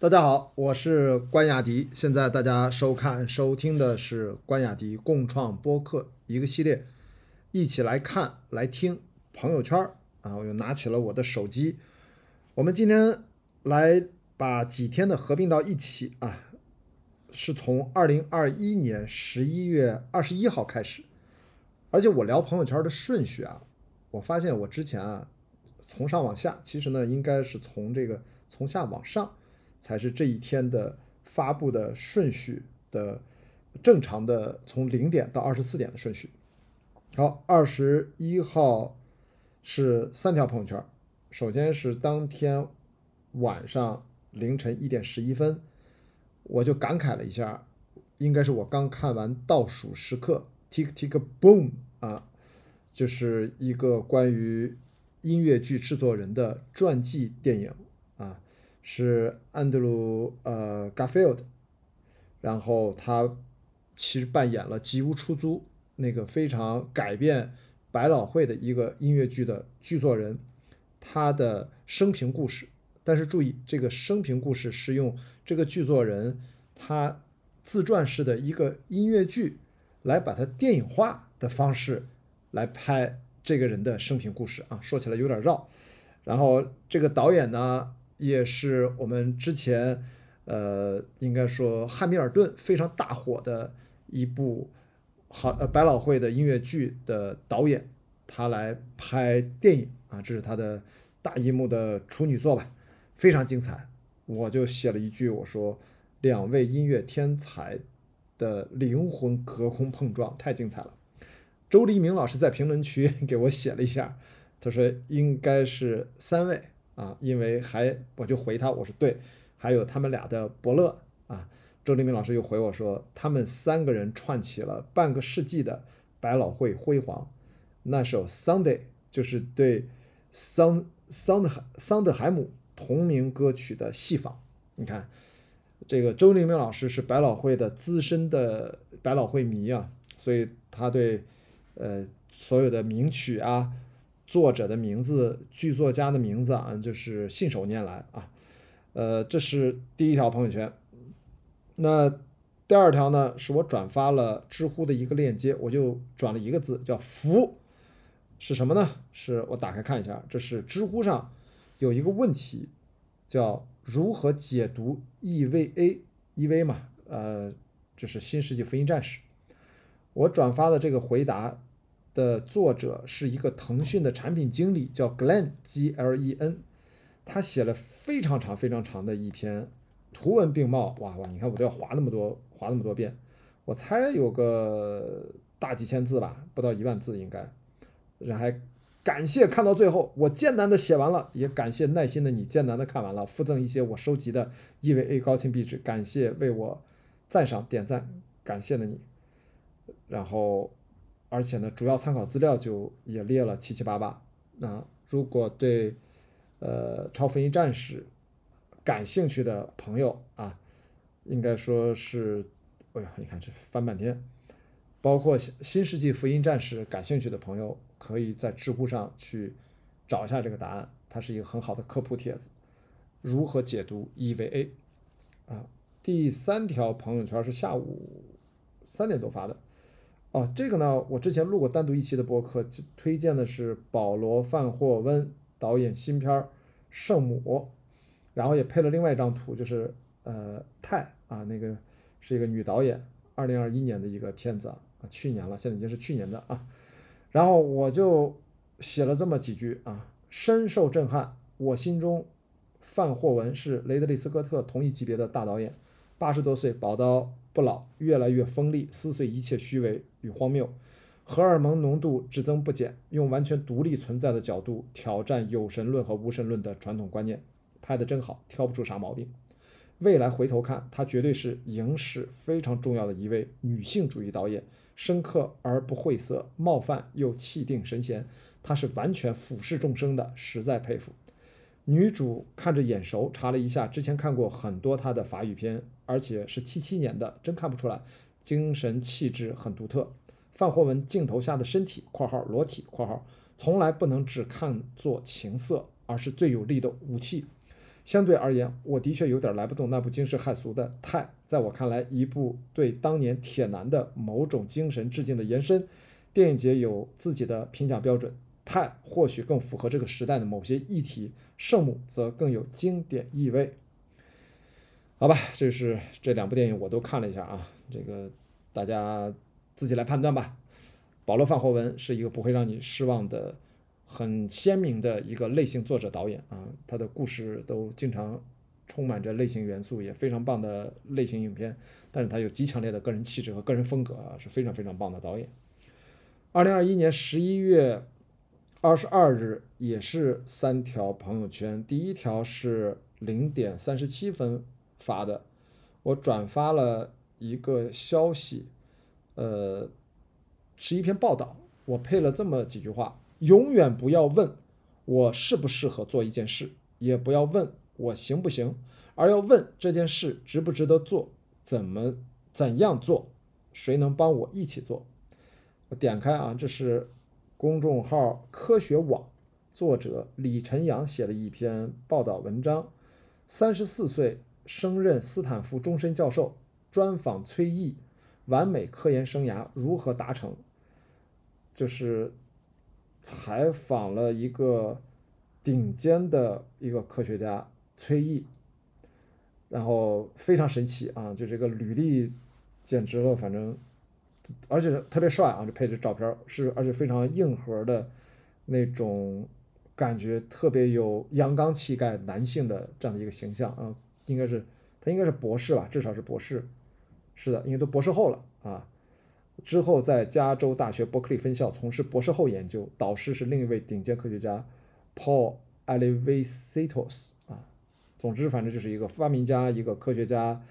大家好，我是关雅迪。现在大家收看、收听的是关雅迪共创播客一个系列，一起来看、来听朋友圈儿啊！我又拿起了我的手机，我们今天来把几天的合并到一起啊，是从二零二一年十一月二十一号开始，而且我聊朋友圈的顺序啊，我发现我之前啊从上往下，其实呢应该是从这个从下往上。才是这一天的发布的顺序的正常的从零点到二十四点的顺序。好，二十一号是三条朋友圈，首先是当天晚上凌晨一点十一分，我就感慨了一下，应该是我刚看完倒数时刻，tick tick boom 啊，就是一个关于音乐剧制作人的传记电影。是安德鲁呃 Garfield，然后他其实扮演了《吉屋出租》那个非常改变百老汇的一个音乐剧的剧作人，他的生平故事。但是注意，这个生平故事是用这个剧作人他自传式的一个音乐剧来把它电影化的方式来拍这个人的生平故事啊，说起来有点绕。然后这个导演呢？也是我们之前，呃，应该说《汉密尔顿》非常大火的一部好呃百老汇的音乐剧的导演，他来拍电影啊，这是他的大银幕的处女作吧，非常精彩。我就写了一句，我说两位音乐天才的灵魂隔空碰撞，太精彩了。周黎明老师在评论区 给我写了一下，他说应该是三位。啊，因为还我就回他，我说对，还有他们俩的伯乐啊，周黎明老师又回我说，他们三个人串起了半个世纪的百老汇辉煌。那首《Sunday》就是对桑桑德海桑德海姆同名歌曲的戏仿。你看，这个周黎明老师是百老汇的资深的百老汇迷啊，所以他对呃所有的名曲啊。作者的名字，剧作家的名字啊，就是信手拈来啊。呃，这是第一条朋友圈。那第二条呢，是我转发了知乎的一个链接，我就转了一个字，叫“福”，是什么呢？是我打开看一下，这是知乎上有一个问题，叫如何解读 EVA，EV 嘛，呃，就是《新世纪福音战士》。我转发的这个回答。的作者是一个腾讯的产品经理，叫 Glen G L E N，他写了非常长、非常长的一篇，图文并茂，哇哇！你看我都要划那么多，划那么多遍，我猜有个大几千字吧，不到一万字应该。然后还感谢看到最后，我艰难的写完了，也感谢耐心的你艰难的看完了，附赠一些我收集的 EVA 高清壁纸，感谢为我赞赏点赞，感谢的你，然后。而且呢，主要参考资料就也列了七七八八。那如果对呃超福音战士感兴趣的朋友啊，应该说是，哎呀，你看这翻半天，包括新世纪福音战士感兴趣的朋友，可以在知乎上去找一下这个答案，它是一个很好的科普帖子。如何解读 EVA？啊，第三条朋友圈是下午三点多发的。哦，这个呢，我之前录过单独一期的播客，推荐的是保罗·范霍温导演新片《圣母》，然后也配了另外一张图，就是呃泰啊，那个是一个女导演，二零二一年的一个片子啊，去年了，现在已经是去年的啊。然后我就写了这么几句啊，深受震撼，我心中范霍文是雷德利·斯科特同一级别的大导演，八十多岁宝刀。不老，越来越锋利，撕碎一切虚伪与荒谬，荷尔蒙浓度只增不减，用完全独立存在的角度挑战有神论和无神论的传统观念，拍得真好，挑不出啥毛病。未来回头看，她绝对是影史非常重要的一位女性主义导演，深刻而不晦涩，冒犯又气定神闲，她是完全俯视众生的，实在佩服。女主看着眼熟，查了一下，之前看过很多她的法语片。而且是七七年的，真看不出来，精神气质很独特。范霍文镜头下的身体（括号裸体）（括号）从来不能只看作情色，而是最有力的武器。相对而言，我的确有点来不动那部惊世骇俗的《泰》，在我看来，一部对当年铁男的某种精神致敬的延伸。电影节有自己的评奖标准，《泰》或许更符合这个时代的某些议题，《圣母》则更有经典意味。好吧，这是这两部电影我都看了一下啊，这个大家自己来判断吧。保罗·范霍文是一个不会让你失望的。很鲜明的一个类型作者导演啊，他的故事都经常充满着类型元素，也非常棒的类型影片。但是他有极强烈的个人气质和个人风格啊，是非常非常棒的导演。二零二一年十一月二十二日，也是三条朋友圈，第一条是零点三十七分发的，我转发了一个消息，呃，是一篇报道，我配了这么几句话。永远不要问我适不适合做一件事，也不要问我行不行，而要问这件事值不值得做，怎么怎样做，谁能帮我一起做？我点开啊，这是公众号科学网作者李晨阳写的一篇报道文章，三十四岁升任斯坦福终身教授，专访崔毅，完美科研生涯如何达成？就是。采访了一个顶尖的一个科学家崔毅，然后非常神奇啊，就这个履历简直了，反正而且特别帅啊，这配置照片是而且非常硬核的那种感觉，特别有阳刚气概男性的这样的一个形象啊，应该是他应该是博士吧，至少是博士，是的，因为都博士后了啊。之后在加州大学伯克利分校从事博士后研究，导师是另一位顶尖科学家 Paul Alivisatos 啊。总之，反正就是一个发明家，一个科学家。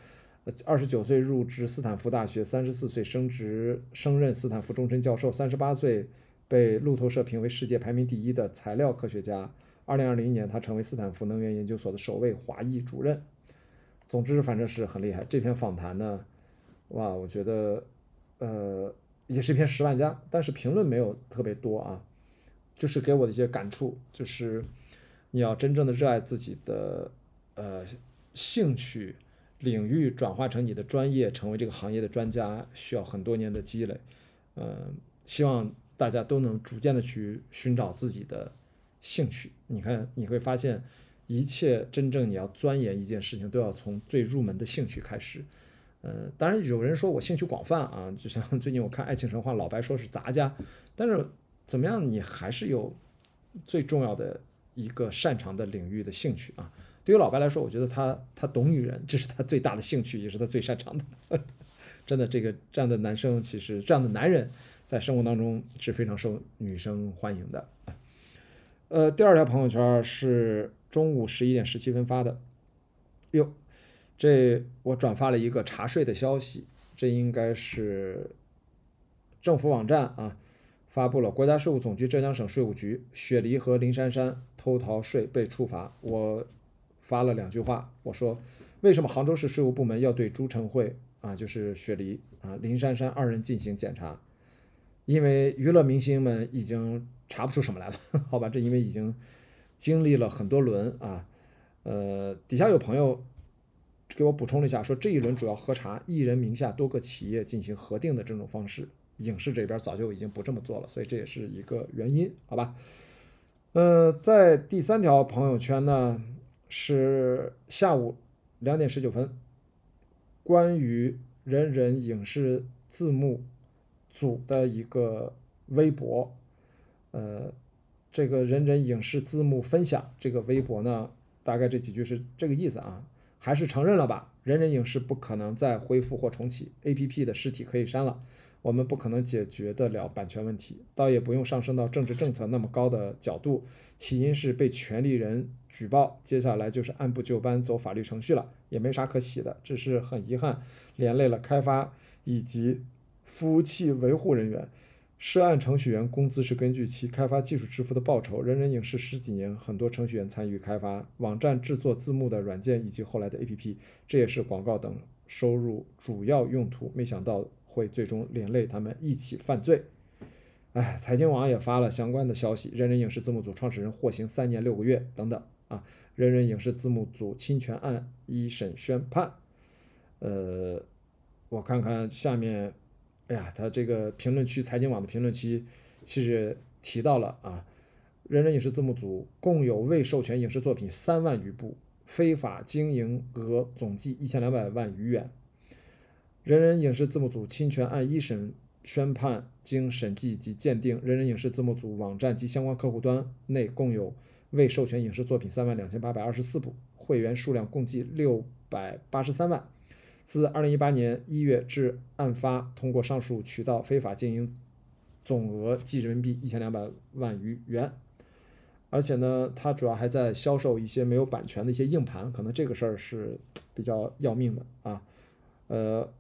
二十九岁入职斯坦福大学，三十四岁升职升任斯坦福终身教授，三十八岁被路透社评为世界排名第一的材料科学家。二零二零年，他成为斯坦福能源研究所的首位华裔主任。总之，反正是很厉害。这篇访谈呢，哇，我觉得。呃，也是一篇十万加，但是评论没有特别多啊，就是给我的一些感触，就是你要真正的热爱自己的呃兴趣领域，转化成你的专业，成为这个行业的专家，需要很多年的积累。嗯，希望大家都能逐渐的去寻找自己的兴趣。你看，你会发现，一切真正你要钻研一件事情，都要从最入门的兴趣开始。呃，当然有人说我兴趣广泛啊，就像最近我看《爱情神话》，老白说是杂家，但是怎么样，你还是有最重要的一个擅长的领域的兴趣啊。对于老白来说，我觉得他他懂女人，这是他最大的兴趣，也是他最擅长的。真的，这个这样的男生，其实这样的男人，在生活当中是非常受女生欢迎的。呃，第二条朋友圈是中午十一点十七分发的，哟。这我转发了一个查税的消息，这应该是政府网站啊发布了。国家税务总局浙江省税务局雪梨和林珊珊偷逃税被处罚。我发了两句话，我说为什么杭州市税务部门要对朱晨慧啊，就是雪梨啊林珊珊二人进行检查？因为娱乐明星们已经查不出什么来了，好吧？这因为已经经历了很多轮啊。呃，底下有朋友。给我补充了一下，说这一轮主要核查艺人名下多个企业进行核定的这种方式，影视这边早就已经不这么做了，所以这也是一个原因，好吧？呃，在第三条朋友圈呢，是下午两点十九分，关于人人影视字幕组的一个微博，呃，这个人人影视字幕分享这个微博呢，大概这几句是这个意思啊。还是承认了吧，人人影视不可能再恢复或重启，APP 的尸体可以删了，我们不可能解决得了版权问题，倒也不用上升到政治政策那么高的角度。起因是被权利人举报，接下来就是按部就班走法律程序了，也没啥可喜的，只是很遗憾，连累了开发以及服务器维护人员。涉案程序员工资是根据其开发技术支付的报酬。人人影视十几年，很多程序员参与开发网站制作字幕的软件以及后来的 APP，这也是广告等收入主要用途。没想到会最终连累他们一起犯罪。哎，财经网也发了相关的消息，人人影视字幕组创始人获刑三年六个月等等啊。人人影视字幕组侵权案一审宣判。呃，我看看下面，哎呀，他这个评论区财经网的评论区其实提到了啊，人人影视字幕组共有未授权影视作品三万余部，非法经营额总计一千两百万余元。人人影视字幕组侵权案一审宣判，经审计及鉴定，人人影视字幕组网站及相关客户端内共有未授权影视作品三万两千八百二十四部，会员数量共计六百八十三万。自二零一八年一月至案发，通过上述渠道非法经营总额计人民币一千两百万余元。而且呢，它主要还在销售一些没有版权的一些硬盘，可能这个事儿是 比较要命的啊，呃。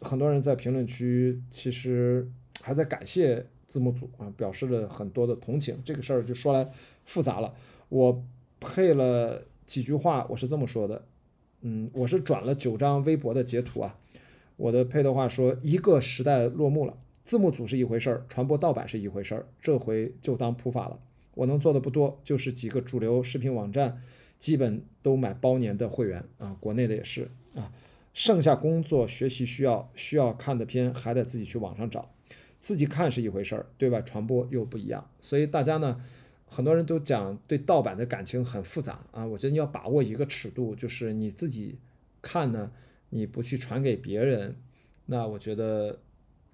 很多人在评论区其实还在感谢字幕组啊，表示了很多的同情。这个事儿就说来复杂了，我配了几句话，我是这么说的，嗯，我是转了九张微博的截图啊，我的配的话说：一个时代落幕了，字幕组是一回事儿，传播盗版是一回事儿，这回就当普法了。我能做的不多，就是几个主流视频网站基本都买包年的会员啊，国内的也是啊。剩下工作学习需要需要看的片还得自己去网上找，自己看是一回事儿，对外传播又不一样。所以大家呢，很多人都讲对盗版的感情很复杂啊。我觉得你要把握一个尺度，就是你自己看呢，你不去传给别人，那我觉得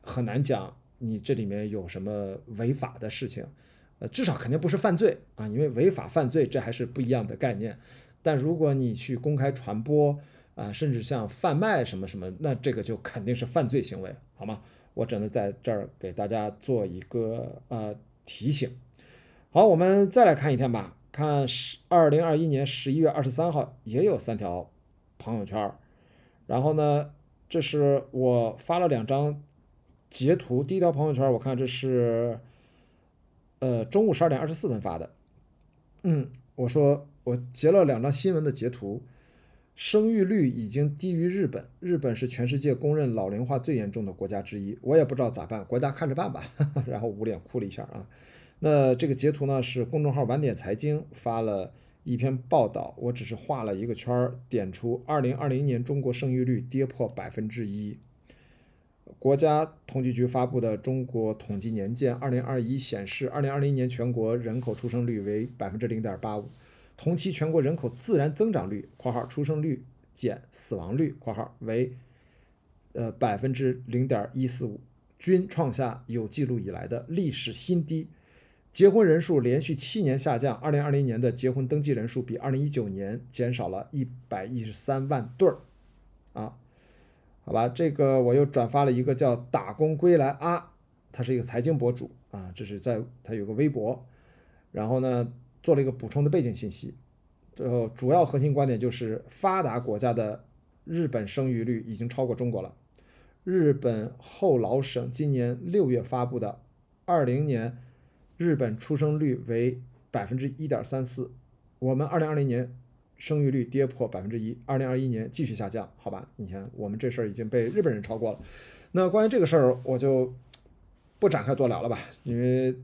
很难讲你这里面有什么违法的事情，呃，至少肯定不是犯罪啊，因为违法犯罪这还是不一样的概念。但如果你去公开传播，啊，甚至像贩卖什么什么，那这个就肯定是犯罪行为，好吗？我只能在这儿给大家做一个呃提醒。好，我们再来看一天吧，看十二零二一年十一月二十三号也有三条朋友圈，然后呢，这是我发了两张截图，第一条朋友圈我看这是呃中午十二点二十四分发的，嗯，我说我截了两张新闻的截图。生育率已经低于日本，日本是全世界公认老龄化最严重的国家之一。我也不知道咋办，国家看着办吧。然后捂脸哭了一下啊。那这个截图呢是公众号晚点财经发了一篇报道，我只是画了一个圈儿，点出二零二零年中国生育率跌破百分之一。国家统计局发布的《中国统计年鉴二零二一》显示，二零二零年全国人口出生率为百分之零点八五。同期全国人口自然增长率（括号出生率减死亡率）（括号为呃百分之零点一四五），均创下有记录以来的历史新低。结婚人数连续七年下降，二零二零年的结婚登记人数比二零一九年减少了一百一十三万对儿。啊，好吧，这个我又转发了一个叫“打工归来啊”，他是一个财经博主啊，这是在他有个微博，然后呢。做了一个补充的背景信息，最后主要核心观点就是发达国家的日本生育率已经超过中国了。日本后劳省今年六月发布的二零年日本出生率为百分之一点三四，我们二零二零年生育率跌破百分之一，二零二一年继续下降，好吧？你看我们这事儿已经被日本人超过了。那关于这个事儿，我就不展开多聊了吧，因为。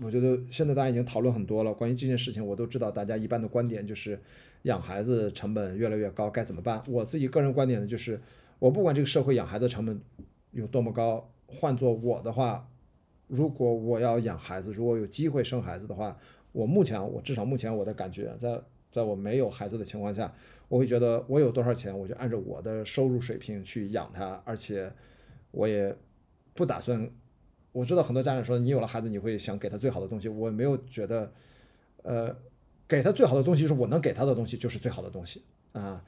我觉得现在大家已经讨论很多了，关于这件事情，我都知道大家一般的观点就是养孩子成本越来越高，该怎么办？我自己个人观点呢，就是我不管这个社会养孩子成本有多么高，换做我的话，如果我要养孩子，如果有机会生孩子的话，我目前我至少目前我的感觉，在在我没有孩子的情况下，我会觉得我有多少钱，我就按照我的收入水平去养他，而且我也不打算。我知道很多家长说，你有了孩子，你会想给他最好的东西。我没有觉得，呃，给他最好的东西是我能给他的东西就是最好的东西啊。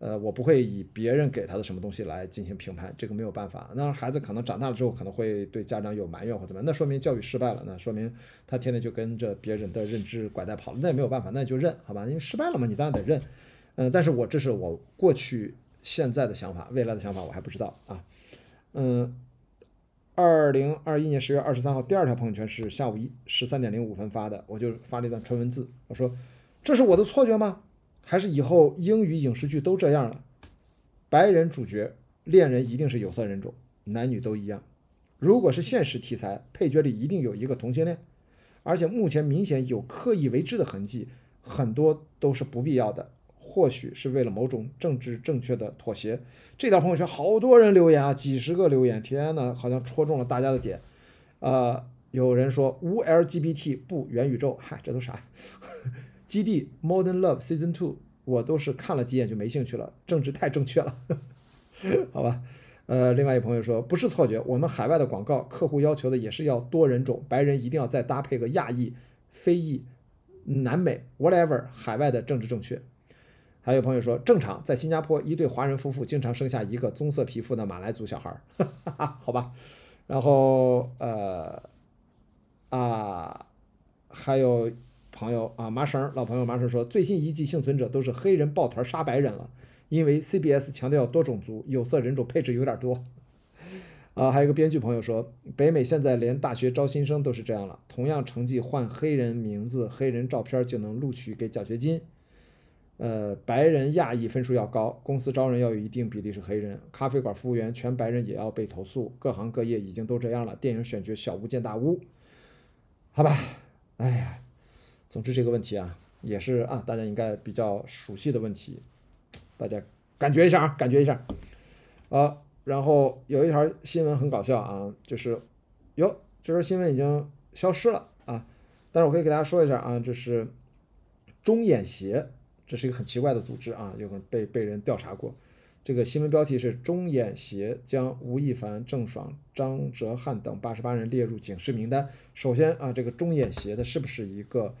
呃，我不会以别人给他的什么东西来进行评判，这个没有办法。那孩子可能长大了之后，可能会对家长有埋怨或怎么样，那说明教育失败了，那说明他天天就跟着别人的认知拐带跑了，那也没有办法，那就认好吧，因为失败了嘛，你当然得认。嗯，但是我这是我过去现在的想法，未来的想法我还不知道啊。嗯。二零二一年十月二十三号，第二条朋友圈是下午一十三点零五分发的，我就发了一段纯文字，我说：“这是我的错觉吗？还是以后英语影视剧都这样了？白人主角恋人一定是有色人种，男女都一样。如果是现实题材，配角里一定有一个同性恋，而且目前明显有刻意为之的痕迹。很多都是不必要的，或许是为了某种政治正确的妥协。这条朋友圈好多人留言啊，几十个留言，天呐，好像戳中了大家的点。呃，有人说无 LGBT 不元宇宙，嗨，这都啥？基地 Modern Love Season Two，我都是看了几眼就没兴趣了，政治太正确了，好吧？呃，另外一朋友说不是错觉，我们海外的广告客户要求的也是要多人种，白人一定要再搭配个亚裔、非裔、南美 whatever，海外的政治正确。还有朋友说正常，在新加坡一对华人夫妇经常生下一个棕色皮肤的马来族小孩儿，好吧？然后呃啊，还有朋友啊麻绳老朋友麻绳说最新一季幸存者都是黑人抱团杀白人了。因为 CBS 强调多种族，有色人种配置有点多，啊，还有个编剧朋友说，北美现在连大学招新生都是这样了，同样成绩换黑人名字、黑人照片就能录取给奖学金，呃，白人亚裔分数要高，公司招人要有一定比例是黑人，咖啡馆服务员全白人也要被投诉，各行各业已经都这样了，电影选角小巫见大巫，好吧，哎呀，总之这个问题啊，也是啊，大家应该比较熟悉的问题。大家感觉一下啊，感觉一下，啊，然后有一条新闻很搞笑啊，就是哟，这条新闻已经消失了啊，但是我可以给大家说一下啊，就是中眼协，这是一个很奇怪的组织啊，有可能被被人调查过。这个新闻标题是中眼协将吴亦凡、郑爽、张哲瀚等八十八人列入警示名单。首先啊，这个中眼协的是不是一个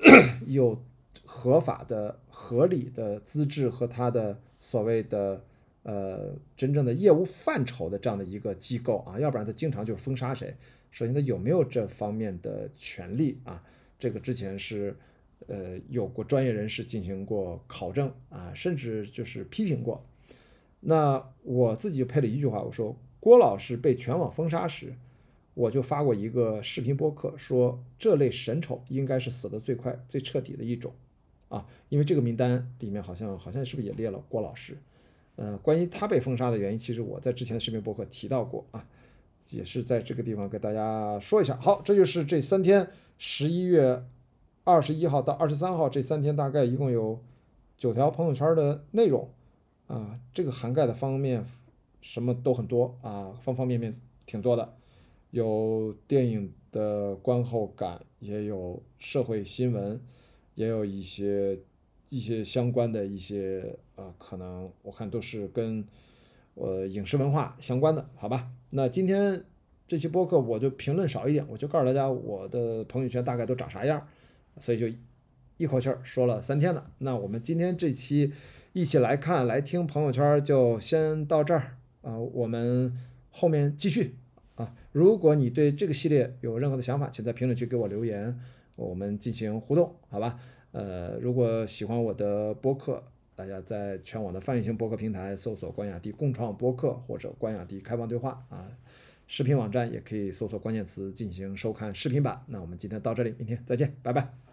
有？合法的、合理的资质和他的所谓的呃真正的业务范畴的这样的一个机构啊，要不然他经常就是封杀谁。首先他有没有这方面的权利啊？这个之前是呃有过专业人士进行过考证啊，甚至就是批评过。那我自己就配了一句话，我说郭老师被全网封杀时，我就发过一个视频播客，说这类神丑应该是死得最快、最彻底的一种。啊，因为这个名单里面好像好像是不是也列了郭老师？呃，关于他被封杀的原因，其实我在之前的视频博客提到过啊，也是在这个地方给大家说一下。好，这就是这三天，十一月二十一号到二十三号这三天，大概一共有九条朋友圈的内容啊，这个涵盖的方面什么都很多啊，方方面面挺多的，有电影的观后感，也有社会新闻。也有一些一些相关的一些呃，可能我看都是跟呃影视文化相关的，好吧？那今天这期播客我就评论少一点，我就告诉大家我的朋友圈大概都长啥样，所以就一口气儿说了三天了。那我们今天这期一起来看来听朋友圈就先到这儿啊，我们后面继续啊。如果你对这个系列有任何的想法，请在评论区给我留言。我们进行互动，好吧？呃，如果喜欢我的播客，大家在全网的泛用型播客平台搜索“关雅迪共创播客”或者“关雅迪开放对话”啊，视频网站也可以搜索关键词进行收看视频版。那我们今天到这里，明天再见，拜拜。